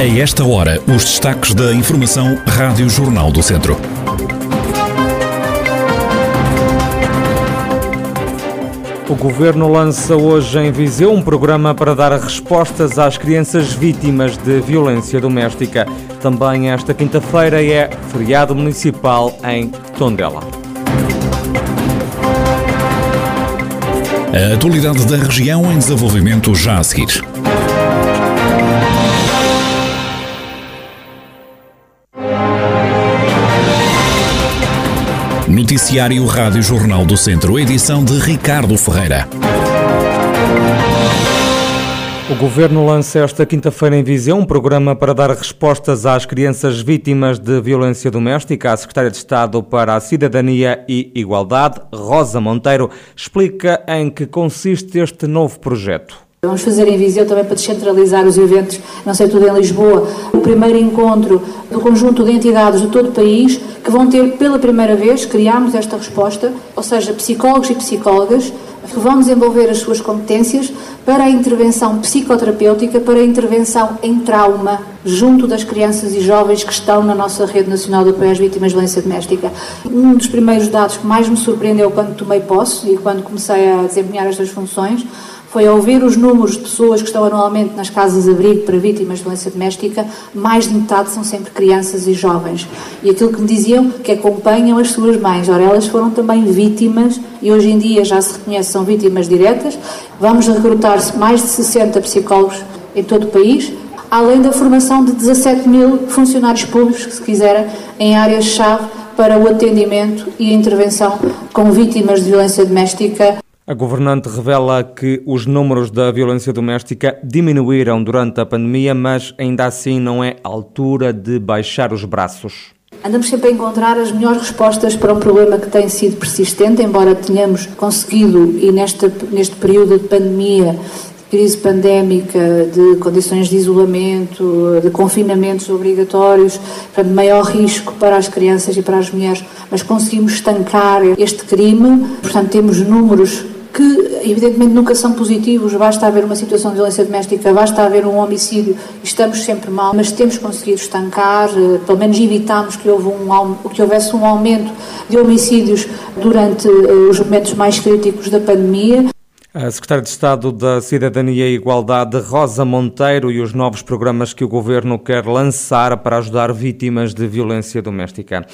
A esta hora, os destaques da Informação Rádio Jornal do Centro. O Governo lança hoje em Viseu um programa para dar respostas às crianças vítimas de violência doméstica. Também esta quinta-feira é feriado municipal em Tondela. A atualidade da região em desenvolvimento já a seguir. Noticiário Rádio Jornal do Centro, edição de Ricardo Ferreira. O Governo lança esta quinta-feira em Viseu um programa para dar respostas às crianças vítimas de violência doméstica. A Secretária de Estado para a Cidadania e Igualdade, Rosa Monteiro, explica em que consiste este novo projeto. Vamos fazer em Viseu também para descentralizar os eventos, não sei tudo em Lisboa, o primeiro encontro do conjunto de entidades de todo o país que vão ter pela primeira vez, criámos esta resposta, ou seja, psicólogos e psicólogas que vão desenvolver as suas competências para a intervenção psicoterapêutica, para a intervenção em trauma junto das crianças e jovens que estão na nossa rede nacional de apoio às vítimas de violência doméstica. Um dos primeiros dados que mais me surpreendeu quando tomei posse e quando comecei a desempenhar estas funções foi ver os números de pessoas que estão anualmente nas casas de abrigo para vítimas de violência doméstica, mais de metade são sempre crianças e jovens. E aquilo que me diziam que acompanham as suas mães, ora, elas foram também vítimas e hoje em dia já se reconhece são vítimas diretas. Vamos recrutar mais de 60 psicólogos em todo o país, além da formação de 17 mil funcionários públicos, se quiserem, em áreas-chave para o atendimento e a intervenção com vítimas de violência doméstica a governante revela que os números da violência doméstica diminuíram durante a pandemia, mas ainda assim não é altura de baixar os braços. Andamos sempre a encontrar as melhores respostas para um problema que tem sido persistente, embora tenhamos conseguido, e neste, neste período de pandemia, crise pandémica, de condições de isolamento, de confinamentos obrigatórios, portanto, maior risco para as crianças e para as mulheres, mas conseguimos estancar este crime, portanto, temos números que evidentemente nunca são positivos, basta haver uma situação de violência doméstica, basta haver um homicídio, estamos sempre mal, mas temos conseguido estancar, eh, pelo menos evitamos que, houve um, que houvesse um aumento de homicídios durante eh, os momentos mais críticos da pandemia. A Secretária de Estado da Cidadania e Igualdade, Rosa Monteiro, e os novos programas que o Governo quer lançar para ajudar vítimas de violência doméstica.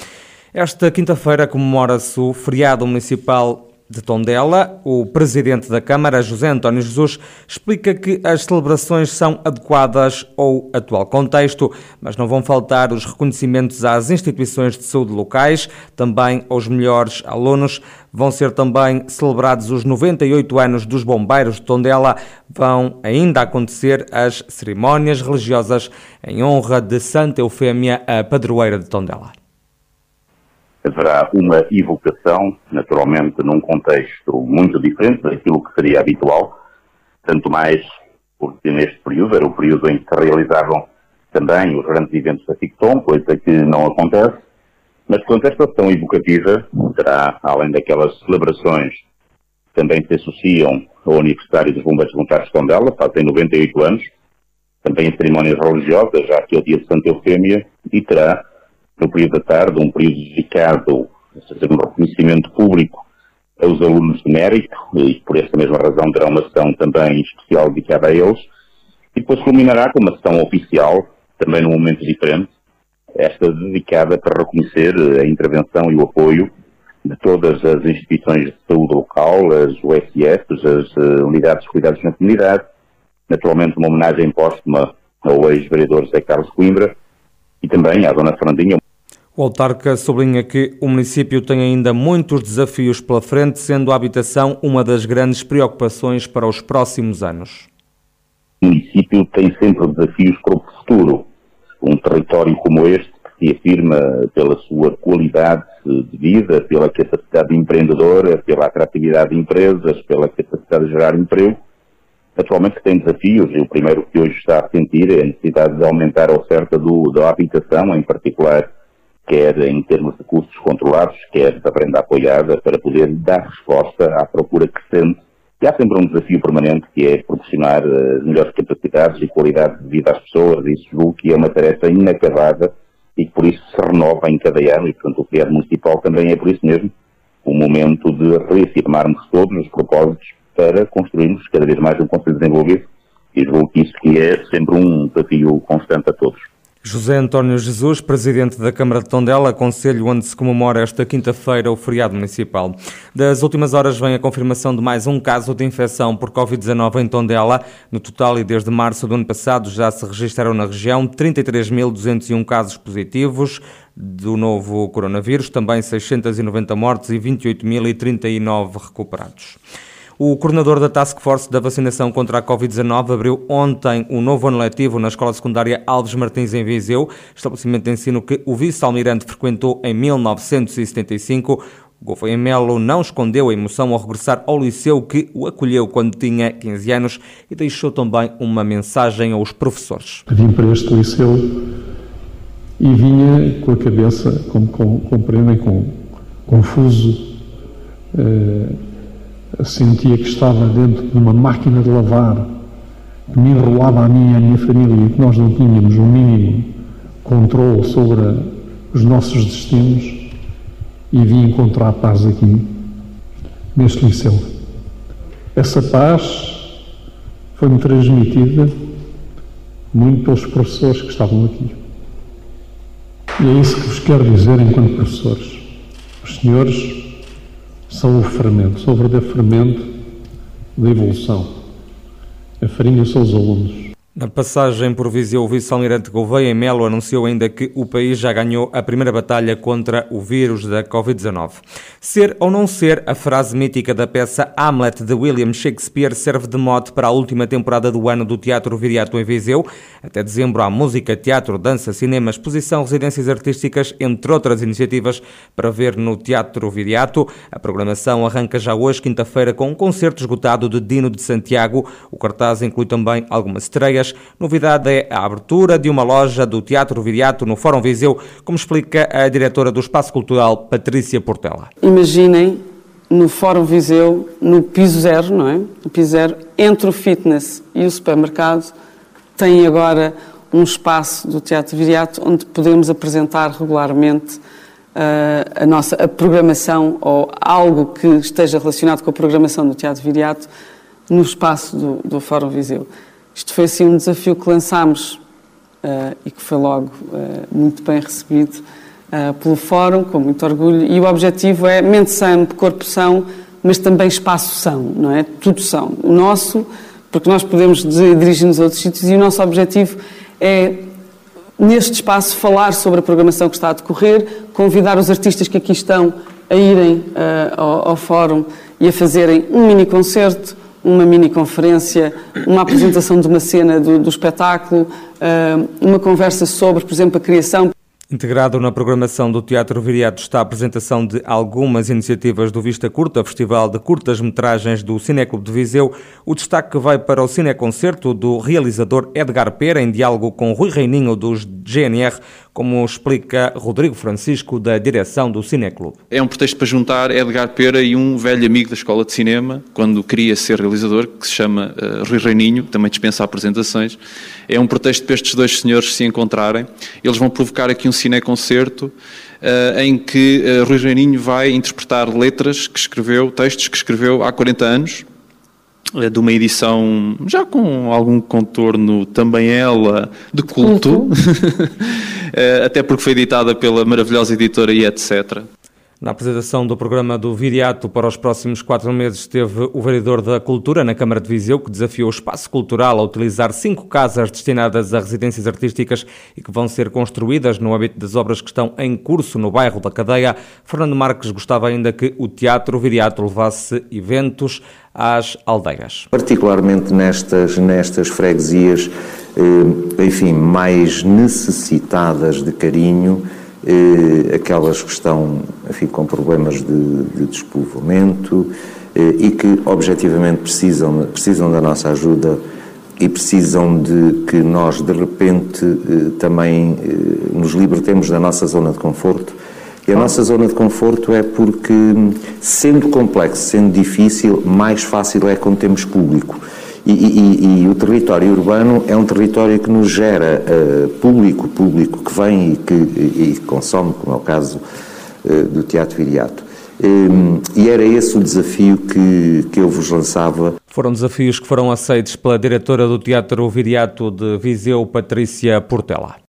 Esta quinta-feira comemora-se o feriado municipal de Tondela, o presidente da Câmara, José António Jesus, explica que as celebrações são adequadas ao atual contexto, mas não vão faltar os reconhecimentos às instituições de saúde locais, também aos melhores alunos. Vão ser também celebrados os 98 anos dos bombeiros de Tondela. Vão ainda acontecer as cerimónias religiosas em honra de Santa Eufémia, a padroeira de Tondela haverá uma evocação, naturalmente num contexto muito diferente daquilo que seria habitual, tanto mais porque neste período era o período em que se realizavam também os grandes eventos da FICTOM, coisa que não acontece, mas a esta ação evocativa, terá, além daquelas celebrações que também se associam ao aniversário dos Bombeiros Voluntários de Tondela, fazem 98 anos, também cerimónias religiosas, já que é o dia de Santa Eufêmia, e terá no período da tarde, um período dedicado a fazer um reconhecimento público aos alunos de mérito, e por essa mesma razão terá uma sessão também especial dedicada a eles, e depois culminará com uma sessão oficial, também num momento diferente, esta dedicada para reconhecer a intervenção e o apoio de todas as instituições de saúde local, as USFs, as eh, unidades de cuidados na comunidade, naturalmente uma homenagem póstuma ao ex-vereador José Carlos Coimbra e também à Dona Fernandinha, o autarca sublinha que o município tem ainda muitos desafios pela frente, sendo a habitação uma das grandes preocupações para os próximos anos. O município tem sempre desafios para o futuro. Um território como este, que se afirma pela sua qualidade de vida, pela capacidade empreendedora, pela atratividade de empresas, pela capacidade de gerar emprego, atualmente tem desafios e o primeiro que hoje está a sentir é a necessidade de aumentar a oferta do, da habitação, em particular quer em termos de custos controlados, quer da prenda apoiada, para poder dar resposta à procura crescente. E há sempre um desafio permanente que é proporcionar as eh, melhores necessidades e qualidade de vida às pessoas, isso julgo que é uma tarefa inacabada e que por isso se renova em cada ano, e portanto o feriado municipal também é por isso mesmo o momento de reafirmarmos todos os propósitos para construirmos cada vez mais um Conselho desenvolvido e julgo que isso que é sempre um desafio constante a todos. José António Jesus, presidente da Câmara de Tondela, conselho onde se comemora esta quinta-feira o feriado municipal. Das últimas horas vem a confirmação de mais um caso de infecção por Covid-19 em Tondela. No total, e desde março do ano passado, já se registraram na região 33.201 casos positivos do novo coronavírus, também 690 mortes e 28.039 recuperados. O coordenador da Task Force da vacinação contra a Covid-19 abriu ontem um novo ano letivo na Escola Secundária Alves Martins, em Viseu, estabelecimento de ensino que o vice-almirante frequentou em 1975. O Gouveia Melo não escondeu a emoção ao regressar ao liceu que o acolheu quando tinha 15 anos e deixou também uma mensagem aos professores. Vim para este liceu e vinha com a cabeça, como compreendem, com, confuso, eh, sentia que estava dentro de uma máquina de lavar que me enrolava a mim e a minha família e que nós não tínhamos o um mínimo controle sobre os nossos destinos e vim encontrar paz aqui, neste liceu. Essa paz foi-me transmitida muito pelos professores que estavam aqui. E é isso que vos quero dizer enquanto professores. Os senhores são o fermento, são o verdadeiro fermento da evolução. A farinha são os alunos. Na passagem por Viseu, o vice-almirante Gouveia Melo anunciou ainda que o país já ganhou a primeira batalha contra o vírus da Covid-19. Ser ou não ser, a frase mítica da peça Hamlet de William Shakespeare serve de mote para a última temporada do ano do Teatro Viriato em Viseu. Até dezembro há música, teatro, dança, cinema, exposição, residências artísticas, entre outras iniciativas para ver no Teatro Viriato. A programação arranca já hoje, quinta-feira, com um concerto esgotado de Dino de Santiago. O cartaz inclui também algumas estreias Novidade é a abertura de uma loja do Teatro Viriato no Fórum Viseu, como explica a diretora do Espaço Cultural, Patrícia Portela. Imaginem no Fórum Viseu, no piso zero, não é? No piso zero, entre o fitness e o supermercado, tem agora um espaço do Teatro Viriato onde podemos apresentar regularmente uh, a nossa a programação ou algo que esteja relacionado com a programação do Teatro Viriato no espaço do, do Fórum Viseu. Isto foi assim um desafio que lançámos uh, e que foi logo uh, muito bem recebido uh, pelo Fórum, com muito orgulho. E o objetivo é mente sã, corpo são, mas também espaço são, não é? Tudo são. O nosso, porque nós podemos dirigir-nos a outros sítios, e o nosso objetivo é neste espaço falar sobre a programação que está a decorrer, convidar os artistas que aqui estão a irem uh, ao, ao, fórum e a fazerem um mini concerto, uma mini conferência, uma apresentação de uma cena do, do espetáculo, ah, uma conversa sobre, por exemplo, a criação. Integrado na programação do Teatro Viriato está a apresentação de algumas iniciativas do Vista Curta, Festival de Curtas-Metragens do Cineclube de Viseu. O destaque vai para o cineconcerto do realizador Edgar Pera, em diálogo com Rui Reininho dos GNR, como explica Rodrigo Francisco, da direção do Cineclube. É um pretexto para juntar Edgar Pera e um velho amigo da Escola de Cinema, quando queria ser realizador, que se chama uh, Rui Reininho, também dispensa apresentações. É um pretexto para estes dois senhores se encontrarem. Eles vão provocar aqui um cineconcerto uh, em que uh, Rui Reininho vai interpretar letras que escreveu, textos que escreveu há 40 anos, uh, de uma edição já com algum contorno também ela de culto, até porque foi editada pela maravilhosa editora e etc. Na apresentação do programa do Viriato para os próximos quatro meses, esteve o vereador da Cultura na Câmara de Viseu, que desafiou o espaço cultural a utilizar cinco casas destinadas a residências artísticas e que vão ser construídas no âmbito das obras que estão em curso no bairro da Cadeia. Fernando Marques gostava ainda que o Teatro Viriato levasse eventos às aldeias. Particularmente nestas, nestas freguesias, eh, enfim, mais necessitadas de carinho eh, aquelas que estão enfim, com problemas de, de despovoamento eh, e que objetivamente precisam, precisam da nossa ajuda e precisam de que nós de repente eh, também nos libertemos da nossa zona de conforto. E a nossa zona de conforto é porque, sendo complexo, sendo difícil, mais fácil é quando temos público. E, e, e, o território urbano é um território que nos gera uh, público, público que vem e que e, consome, como é o caso uh, do Teatro Viriato. Um, e era esse o desafio que, que eu vos lançava. Foram desafios que foram aceitos pela diretora do Teatro Viriato de Viseu, Patrícia Portela.